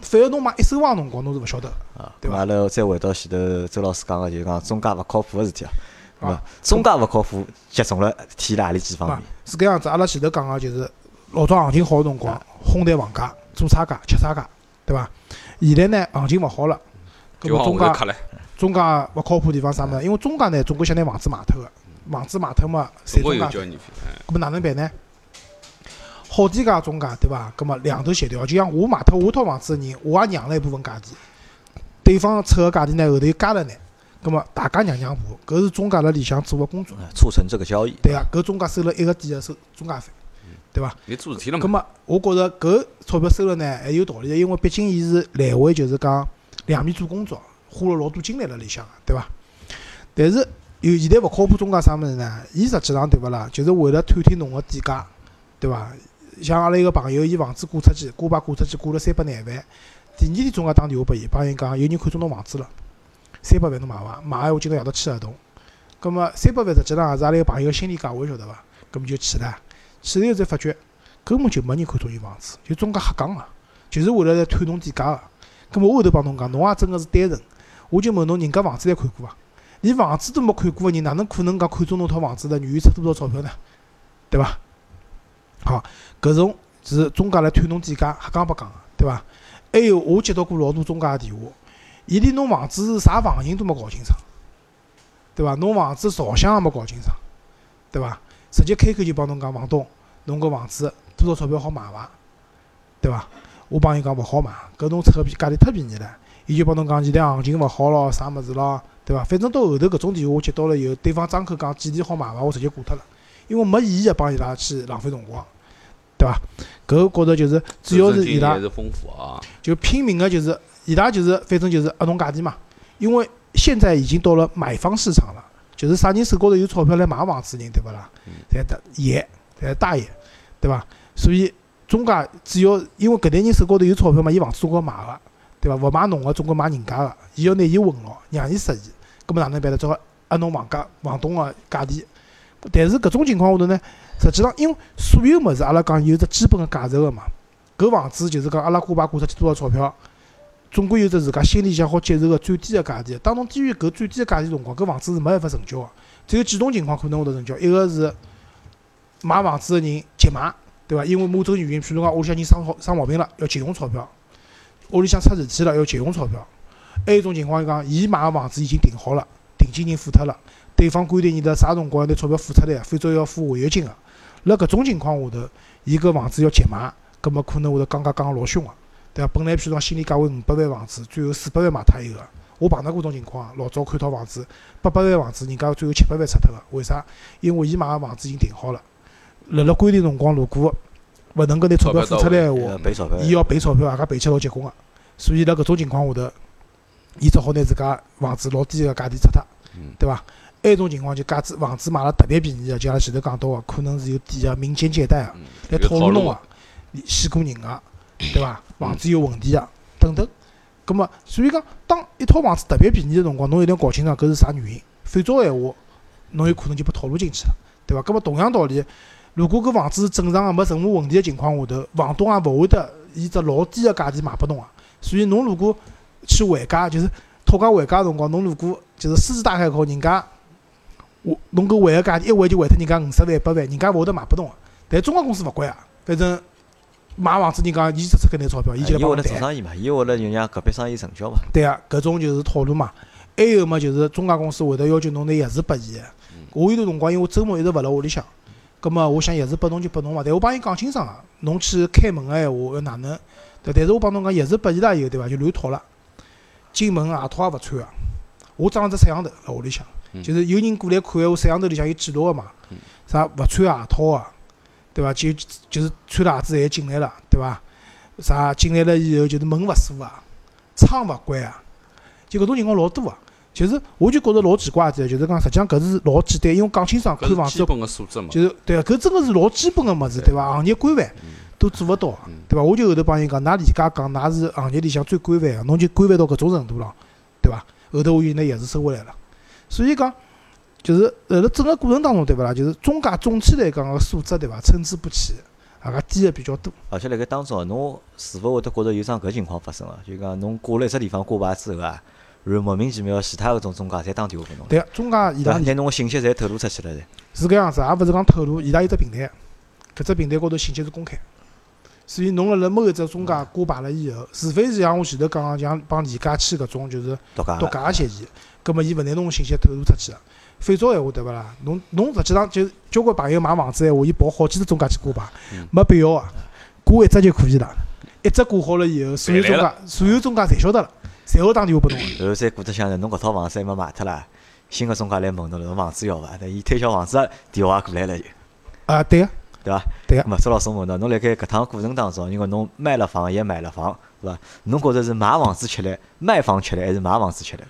反而侬买一手房辰光，侬是勿晓得个。啊，对伐咁阿拉再回到前头周老师讲个，就是讲中介勿靠谱个事体啊。咁啊中介勿靠谱，集中了体哪里几方面？，是搿样子。阿拉前头讲个就是老早行情好个辰光，哄抬房价，做差价，吃差价，对伐？现在呢，行情勿好了，搿么中介中介勿靠谱地方啥物事？因为中介呢，总归想拿房子卖脱个，房子卖脱嘛，赚总中介搿么哪能办呢？好低价中介对伐？搿么两头协调，就像我卖脱我套房子个人，我也让了一部分价钿，对方出个价钿呢后头又加了呢，搿么大家让让步，搿是中介辣里向做个工作。呃促成这个交易。对个，搿中介收了一个点个收中介费，对伐？你做事体了嘛？葛么，我觉着搿钞票收了呢，还有道理的，因为毕竟伊是来回就是讲两面做工作，花了老多精力辣里向个，对伐？但是有现在勿靠谱中介啥物事呢？伊实际上对勿啦？就是为了探听侬个底价，对伐？像阿拉一个朋友，伊房子挂出去，挂牌挂出去，挂了三百廿万。第二天中介打电话拨伊，帮伊讲有人看中侬房子了，三百万侬买伐？买个闲话今朝夜到签合同。葛么三百万实际上也是阿拉一个朋友个心理价位，晓得伐？葛么就去了，去了以后才发觉。根本就没人看中伊房子，就中介瞎讲个，就是为了来探侬底价个。葛末我后头帮侬讲，侬也真个是单纯，我就问侬，人家房子侪看过伐？连房子都没看过个人，哪能可能讲看中侬套房子的，愿意出多少钞票呢？对伐？好，搿种是中介来探侬底价，瞎讲八讲个，对伐？还有我接到过老多中介个电话，伊连侬房子是啥房型都没搞清爽，对伐？侬房子朝向也没搞清爽，对伐？直接开口就帮侬讲，房东，侬搿房子多少钞票好买伐？对伐？我帮伊讲勿好买，搿侬扯个价钿忒便宜了。伊就帮侬讲现在行情勿好咯，啥物事咯，对伐？反正到后头搿种电话我接到了以后，对方张口讲几钿好买伐，我直接挂脱了，因为没意义帮伊拉去浪费辰光，对伐？搿觉着就是主要是伊拉。就拼命个就是伊拉就是反正就是压侬价钿嘛，因为现在已经到了买方市场了，就是啥人手高头有钞票来买房子的人，对勿啦？侪大爷，侪大爷，对伐？所以中介只要因为搿代人手高头有钞票嘛，伊房子总归买个，对伐？勿买侬个，总归买人家个，伊要拿伊混牢，让伊适意，搿么哪能办呢？只好压侬房价房东个价钿。但是搿种情况下头呢，实际上因为所有物事阿拉讲有只基本个价值个嘛。搿房子就是讲阿拉挂牌挂出去多少钞票，总归有只自家心里向好接受个最低个价钿。当侬低于搿最低个价钿辰光，搿房子是没办法成交个。只有几种情况可能会得成交，一个是买房子个人急买，对伐？因为某种原因，譬如讲屋里向人生好生毛病了，要急用钞票；屋里向出事体了，要急用钞票。还有一种情况是讲，伊买个房子已经定好了，定金已经付脱了，对方规定伊得啥辰光拿钞票付出来，否则要付违约金个。辣搿种情况下头，伊搿房子要急买，葛末可能会得降价降个老凶个，对伐？本来譬如讲心理价位五百万房子，最后四百万卖脱一个，我碰到过种情况，老早看套房子八百万房子，人家最后七百万出脱个，为啥？因为伊买个房子已经定好了，辣辣规定辰光如果勿能够拿钞票付出来闲话伊要赔钞票，也家赔起老结棍个。所以辣搿种情况下头，伊只好拿自家房子老低个价钿出脱嗯，对伐？还有一种情况就价子房子买了特别便宜个，就阿拉前头讲到个，可能是有抵押民间借贷个，嗯来有套路侬个，洗过人个，对伐？房子有问题个，等等。葛末，所以讲，当一套房子特别便宜个辰光，侬一定要搞清爽搿是啥原因，否则个闲话，侬有可能就被套路进去了，对伐？葛末同样道理，如果搿房子是正常个，没任何问题个情况下头，房东也勿会得以只老低个价钿卖拨侬个。所以侬如果去还价，就是讨价还价个辰光，侬如果就是狮子大开口，人家我侬搿还个价钿一还就还脱人家五十万、一百万，人家勿会得卖拨侬个。但中介公司勿管啊，反正买房子人讲伊只出搿眼钞票，伊就来伊为了帮侬谈。做生意嘛，伊为了就让隔壁生意成交嘛。对啊，搿种就是套路嘛。还有嘛，就是中介公司会得要求侬拿钥匙拨伊个。我有段辰光，因为我周末一直勿辣屋里向，葛末我想钥匙拨侬就拨侬嘛。但我帮伊讲清爽个，侬去开门个闲话要哪能？对，但是我帮侬讲钥匙拨伊拉以后，对伐？就乱套了。进门鞋套也勿穿个，我装了只摄像头辣屋里向，嗯就是有人过来看闲话，摄像头里向有记录个嘛。啥勿穿鞋套个，对伐？就就是穿了鞋子侪进来了，对伐？啥进来了以后就是门勿锁啊，窗勿关啊，就搿种情况老多啊。就是我就觉着老奇怪的，就是讲实际上搿是老简单，因为讲清爽看房子基本个素质嘛。就是对啊，搿真个是老基本个物事，对伐？行业规范都做勿到，对伐？我就后头帮伊讲，㑚理解讲，㑚是行业里向最规范个，侬就规范到搿种程度了，对伐？后头我就拿钥匙收回来了。所以讲，就是辣辣整个过程当中，对勿啦？就是中介总体来讲个素质，对伐？参差不齐，啊个低个比较多。而且辣盖当中啊，侬是否会得觉着有桩搿情况发生啊？就讲侬挂了一只地方挂牌之后啊，然后莫名其妙其他搿种中介侪打电话拨侬，对个，中介伊？拉拿侬个信息侪透露出去了侪。是搿样子，也勿是讲透露，伊拉有只平台，搿只平台高头信息是公开，所以侬辣辣某一只中介挂牌了以后，除非是像我前头讲个，像帮李佳签搿种就是独独家个，家个协议，葛末伊勿拿侬个信息透露出去个，否则闲话对勿啦？侬侬实际上就交关朋友买房子闲话，伊跑好几只中介去挂牌，没必要个，挂一只就可以了。一只挂好了以后，所有中介所有中介侪晓得了，侪会打电话拨侬。然后再过得想着侬搿套房子还没卖脱啦，新个中介来问侬了，侬房子要伐？那伊推销房子电话也过来了就，啊，对个，对伐？对个咁么周老师问侬，侬辣盖搿趟过程当中，因为侬卖了房也买了房，对伐？侬觉着是买房子吃力，卖房吃力，还是买房子吃力？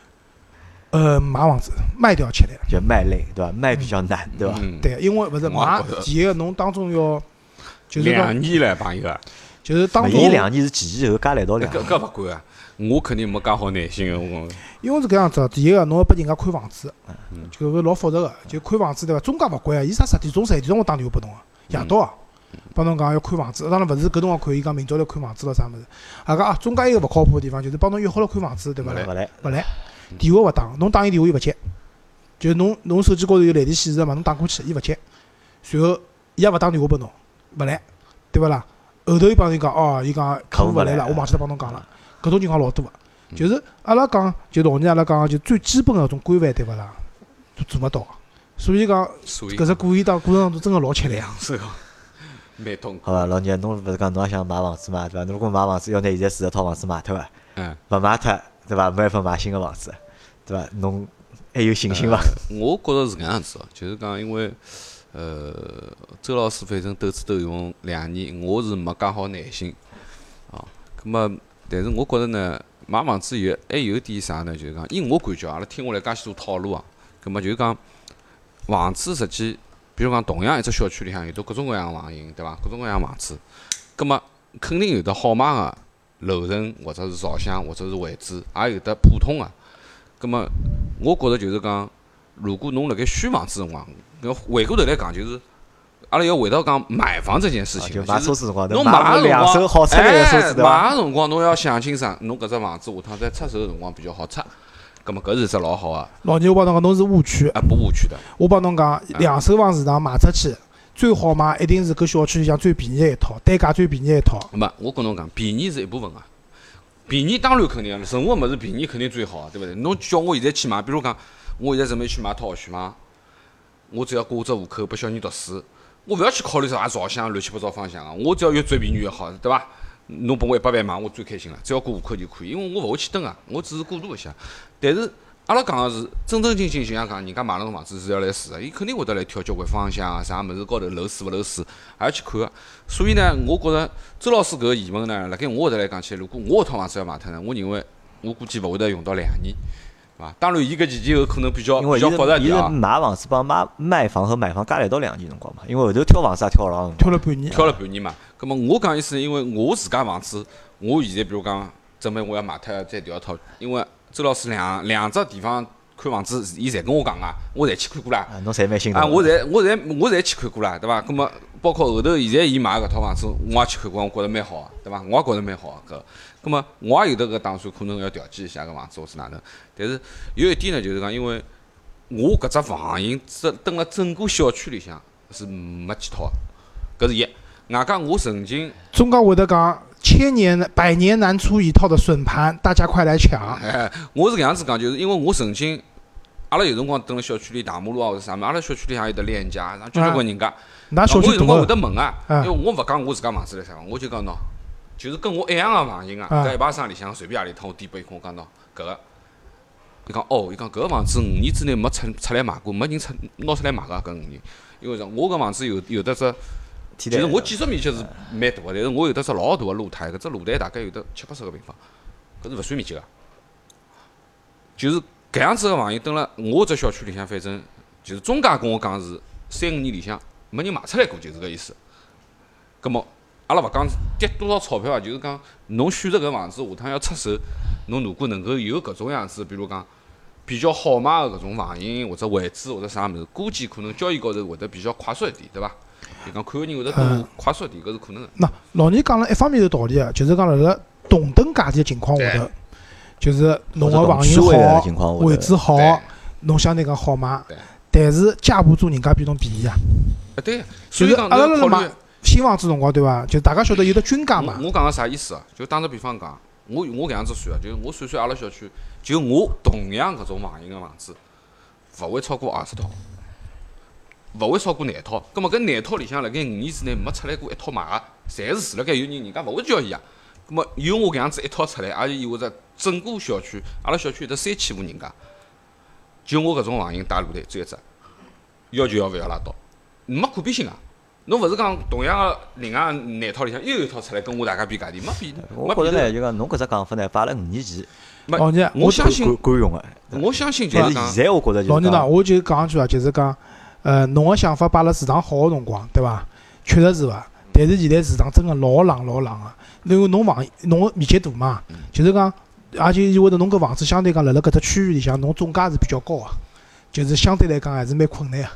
呃，买房子卖掉起来。就卖累，对伐？卖比较难，对伐？嗯，对，因为勿是买第一个侬当中要就是两年了，朋友啊，就是当中伊两年是前前后后加来一道两搿年，搿勿管啊，我肯定没介好耐心个，我因为是搿样子，第一个侬要拨人家看房子，嗯就搿老复杂个，就看房子对伐？中介勿管啊，伊啥十点钟、十一点钟我打电话拨侬个，夜到啊，帮侬讲要看房子，当然勿是搿辰光看，伊讲明朝来看房子了啥物事。啊个啊，中介一个勿靠谱个地方就是帮侬约好了看房子对伐啦？勿来，勿来，电话勿打，侬打伊电话伊勿接，就是侬侬手机高头有来电显示个嘛，侬打过去伊勿接，随后伊也勿打电话拨侬，勿来，对勿啦？后头伊帮人讲哦，伊讲客户勿来了，我忘记脱帮侬讲了，搿种情况老多个，就是阿拉讲就老年阿拉讲就最基本个搿种规范对勿啦，都做勿到个，所以讲搿只过程当过程当中真个老吃力啊。是个 蛮痛苦。好伐？老聂，侬勿是讲侬也想买房子嘛，对伐？侬如果买房子要拿现在住搿套房子卖脱伐，嗯，勿卖脱，对伐？没办法买新个房子，对伐？侬还有信心伐？我觉着是搿样子哦，就是讲因为呃，周老师反正斗智斗勇两年，我是没介好耐心啊。葛么，但是我觉着呢，买房子有还有点啥呢？就是讲，以我感觉，阿拉听下来介许多套路啊，葛么就是讲，房子实际，比如讲同样一只小区里向有得各种各样的房型，对伐？各种各样的房子，葛么肯定有得好卖个楼层，或者是朝向，或者是位置，也有得普通个。葛么，我觉着就是讲，如果侬辣盖选房子辰光，要回过头来讲，就是阿拉要回到讲买房这件事情，啊就是车子辰光，侬买部买个辰光两手好出来个车子，买个辰光侬要想清爽，侬搿只房子下趟再出手个辰光比较好出。葛么搿是只老好个，老年我帮侬讲，侬是误区。啊不误区的。我帮侬讲，两手房市场卖出去最好卖，一定是搿小区里向最便宜的一套，单价最便宜的一套。没，我跟侬讲，便宜是一部分啊。便宜当然肯定了，任何物事便宜肯定最好，对勿对？侬叫我现在去买，比如讲，我现在准备去买套学区房，我只要挂只户口拨小人读书，我勿要去考虑啥朝向乱七八糟方向啊，我只要越最便宜越好，对伐？侬拨我一百万买，我最开心了，只要过户口就可以，因为我勿会去蹲啊，我只是过渡一下。但是阿拉讲个是正正经经，就像讲人家买了栋房子是要来住个，伊肯定会得来挑交关方向啊，啥物事高头漏水勿漏水，也要去看个。所以呢，我觉着周老师搿个疑问呢，辣盖我搿搭来讲起来，如果我搿套房子要卖脱呢，我认为我估计勿会得用到两年，对伐？当然，伊搿前前后可能比较比较复杂点啊，买房子帮买卖房和买房加来一道两年辰光嘛，因为后头挑房子也挑了老。挑了半年，挑了半年嘛。葛末我讲意思，因为我自家房子，我现在比如讲准备我要卖脱再调一套，因为周老师两两只地方看房子，伊侪跟我讲啊，我侪去看过啦。啊，侬侪蛮心疼啊，我侪我侪我侪去看过啦，对伐？葛末包括后头现在伊买搿套房子，我也去看过，我觉着蛮好个，对伐？我也觉着蛮好个搿。葛末我也有得搿打算，可能要调剂一下搿房子或是哪能。但是有一点呢，就是讲，因为我搿只房型只蹲辣整个小区里向是没几套个，搿是一。外加我曾经，中介会得讲千年百年难出一套的笋盘，大家快来抢。哎，我是搿样子讲，就是因为我曾经，阿拉有辰光蹲辣小区里大马路啊或者啥物事，阿拉小区里向有得链家，然后交交关人家。㑚小区我有辰光会，得问啊，啊因为我勿讲我自家房子来啥，我就讲喏，就是跟我一样个房型啊，啊搿一排商里向随便何里趟我点拨伊看，我讲喏，搿个，伊讲哦，伊讲搿个房子五年之内没出出来卖过，没人出拿出来卖个搿五年，因为啥？我搿房子有有得只，其实我建筑面积是蛮大个，但是我有得只老大个露台，搿只露台大概有得七八十个平方，搿是勿算面积个，就是搿样子个房型，蹲辣我只小区里向，反正就是中介跟我讲是三五年里向没人卖出来过，就是搿意思。葛末阿拉勿讲跌多少钞票啊，就是讲侬选择搿房子下趟要出手，侬如果能够有搿种样子，比如讲比较好卖个搿种房型或者位置或者啥物事，估计可能交易高头会得比较快速一点，对伐？就讲看个人会得嗯多快速一点，搿是可能个。那老倪讲了一方面有道理个，就是讲辣辣同等价钿个情况下头，就是侬个房型或者同区位的好情况下，头位置好对，侬相对讲好卖，但是架不住人家比侬便宜啊。啊，对，所以讲阿拉辣辣买侬要考虑。新房子辰光对伐？就大家晓得有得均价嘛我，我讲个啥意思啊？就打个比方讲，我我搿样子算啊，就是我算算阿拉小区，就我同样搿种房型个房子，勿会超过二十套，勿会超过廿套。葛末搿廿套里向辣盖五年之内没出来过一套卖个，侪是住辣盖有人人家勿会交易啊。葛末有我搿样子一套出来，也就意味着整个小区，阿拉小区有得三千户人家，就我搿种房型带露台只有一只，要求要，勿要拉倒，没可比性啊。侬勿是讲同样个另外廿套里向又有一套出来跟我大家比价钿，没比，没比头我觉着呢，就讲侬搿只讲法呢，摆辣五年前没老倪，我相信管管用个，我相信就是是讲，现在我觉着就老倪呢，我就讲一句啊，就是讲，呃，侬个想法摆辣市场好个辰光，对伐？确实是伐？但是现在市场真个老冷老冷个，因为侬房侬个面积大嘛，嗯就是讲，而且意味着侬搿房子相对讲辣辣搿只区域里向，侬总价是比较高个，就是相对来讲还是蛮困难个。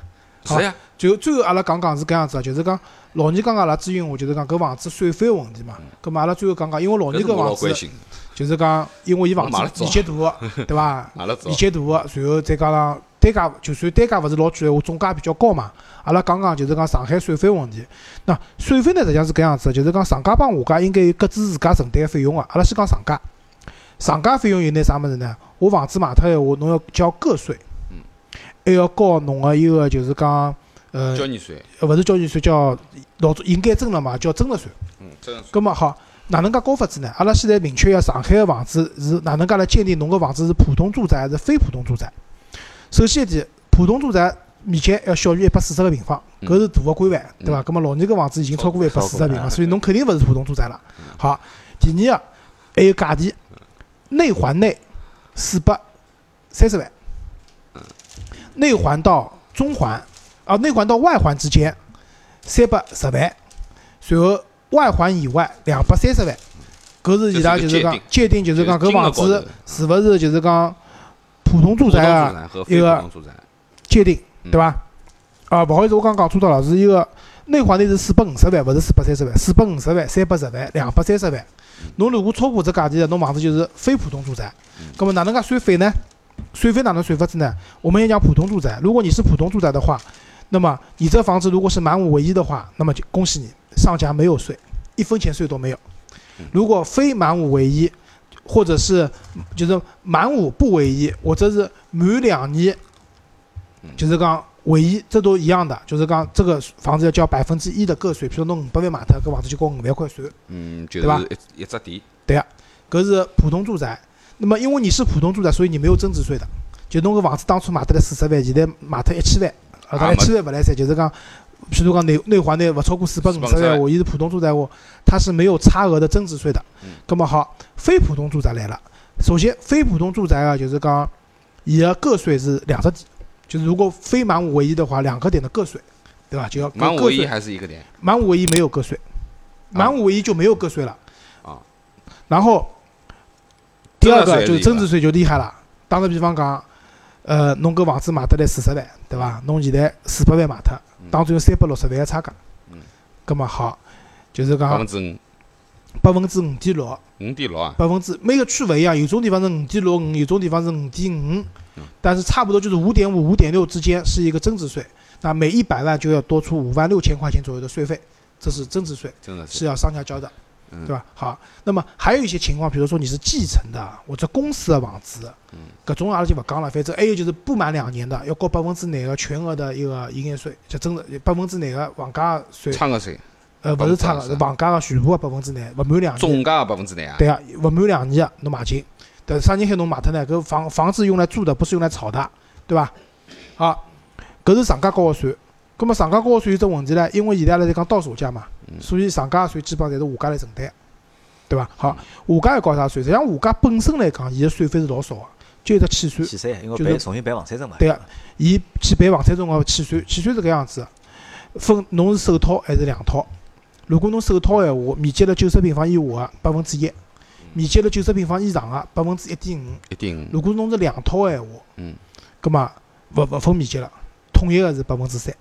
好是呀，最后最后阿拉讲讲是搿样子啊，就是讲老倪刚刚阿拉咨询我，就是讲搿房子税费个问题嘛。葛末阿拉最后讲讲，因为老倪搿房子就是讲，因为伊房子面积大个，对伐？面，积大个，然后再加上单价，就算单价勿是老贵闲话，总价比较高嘛。阿拉讲讲就是讲上海税费问题。那税费呢，实际上是搿样子的，就是讲上家帮下家应该有各自自家承担个费用个。阿拉先讲上家，上家费用有眼啥物事呢？我房子卖脱闲话，侬要交个税，嗯还要交侬个一个就是讲，呃，交易税，呃勿是交易税，叫老早应该征了嘛，叫增值税。嗯，增值税葛末好，哪能介交法子呢？阿拉现在明确一下，上海个房子是哪能介来鉴定侬个房子是普通住宅还是非普通住宅？首先一点，普通住宅面积要小于一百四十个平方，嗯搿是大个规范，对伐？葛末老倪搿房子已经超过一百四十平方，所以侬肯定勿是普通住宅了。好，第二个还有价钿，内环内四百三十万，内环到中环啊，内环到外环之间三百十万，随后外环以外两百三十万，搿是伊拉就是讲界定，就是讲搿房子是勿是就是讲普通住住宅啊一个普通住宅，界定，嗯对伐？啊，勿好意思，我刚讲错脱了，是一个内环内是四百五十万，勿是四百三十万，四百五十万、三百十万、两百三十万。侬如果超过这价钿的，侬房子就是非普通住宅。那么哪能介算费呢？税费哪能算法子呢？我们也讲普通住宅。如果你是普通住宅的话，那么你这房子如果是满五唯一的话，那么就恭喜你，上家没有税，一分钱税都没有。如果非满五唯一，或者是就是满五不唯一，或者是满两年，就是讲唯一这都一样的，就是讲这个房子要交百分之一的个税，譬如侬五百万买脱，搿房子就交五万块税。嗯，就对吧是一一只地，对呀，搿是普通住宅。那么因为你是普通住宅，所以你没有增值税的。就侬搿房子当初买得来四十万，现在买脱一千万，呃，当然一千万勿来三，就是讲，譬如讲内内环内勿超过四百五十万，话，伊是普通住宅话，它是没有差额的增值税的。嗯。葛么好，非普通住宅来了。首先，非普通住宅啊，就是讲，伊个个税是两个点，就是如果非满五唯一的话，两个点的个税，对吧？就要满五唯一还是一个点，满五唯一没有个税，满五唯一就没有个税了。啊。然后，第二个就是增值税就厉害了。打个比方讲，呃，侬搿房子卖得来四十万，对伐？侬现在四百万卖脱，当中有三百六十万个差价。嗯。葛么好，就是讲百分之五，百分之五点六，五点六啊，百分之每个区勿一样，有种地方是五点六五，有种地方是五点五嗯，但是差不多就是五点五、五点六之间是一个增值税。那每一百万就要多出五万六千块钱左右的税费，这是增值税，真的是是要商家交的。嗯对吧？好，那么还有一些情况，比如说你是继承的或者公司的房子，嗯搿种阿拉就勿讲了。反正还有就是不满两年的，要交百分之廿个全额的一个营业税，就真的百分之廿个房价税，差额税，呃，勿是差个，是房价个全部个百分之廿，勿满两年，总价百分之廿啊，对啊，勿满两年个侬买进，但是啥人喊侬买脱呢？搿房房子用来住的，不是用来炒的，对吧？好，搿是上家交个税。葛末上家交个税有只问题唻，因为现在阿拉在讲倒数价嘛，所以上家个税基本上侪是下家来承担，对伐？好，下家要交啥税？实际上下家本身来讲，伊个税费是老少个，就一只契税。契税，因为就是办重新办房产证嘛。对个伊去办房产证个契税，契税是搿样子的，分侬是首套还是两套？如果侬首套个闲话，面积辣九十平方以下个百分之一，面积辣九十平方以上个百分之一点五。一点五，如果侬是两套个闲话，嗯，葛么勿勿分面积了，统一个是百分之三。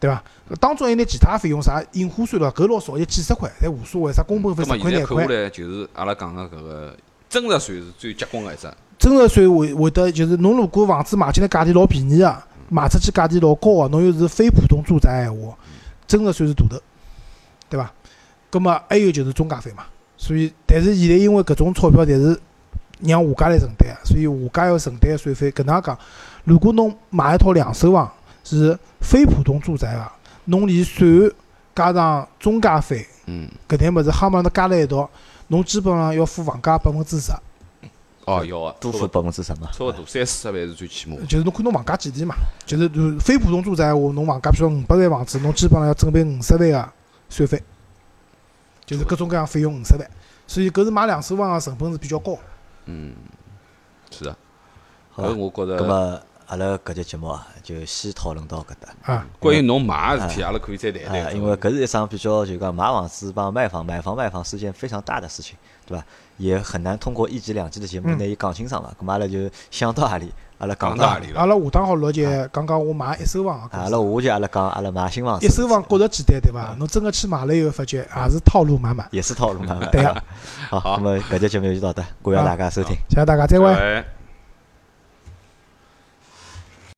对伐？当中还有眼其他费用，啥印花税咯，搿老少，就几十块，侪无所谓，啥工本费十块廿块现在看下。来，就是阿拉讲个搿个增值税是最结棍个一只，增值税会会得就是侬如果房子买进来价钿老便宜个，卖出去价钿老高个，侬又是非普通住宅闲话，增值税是大头，对伐？葛末还有就是中介费嘛，所以但是现在因为搿种钞票侪是让下家来承担个，所以下家要承担个税费搿能介讲，如果侬买一套两手房是非普通住宅个，侬连税加上中介费嗯，搿点物事夯帮侬加辣一道，侬基本上要付房价百分之十。哦，要个，多付百分之十嘛？差勿多三四十万是最起码。就是侬看侬房价几钿嘛，就是非普通住宅闲话，侬房价比如五百万房子，侬基本上要准备五十万个税费，就是各种各样费用五十万，所以搿是买两手房个成本是比较高。嗯，是的，好吧搿我觉着，阿拉搿节节目啊，就先讨论到搿搭。啊，关于侬买个事体，阿拉可以再谈啊，谈。因为搿是一桩比较就讲买房子帮卖房、买房卖房是件非常大的事情，对伐？也很难通过一集两集的节目嗯拿伊讲清爽嘛。咁阿拉就想到何里，阿拉讲到何里。阿拉下趟好录节讲讲我买一手房阿拉下集阿拉讲阿拉买新房子。一手房觉着简单对伐？侬真个去买了以后，发觉也是套路满满。也是套路满满。对呀，好，好那么搿节节目就到这，感谢大家收听。谢谢大家，再会。哎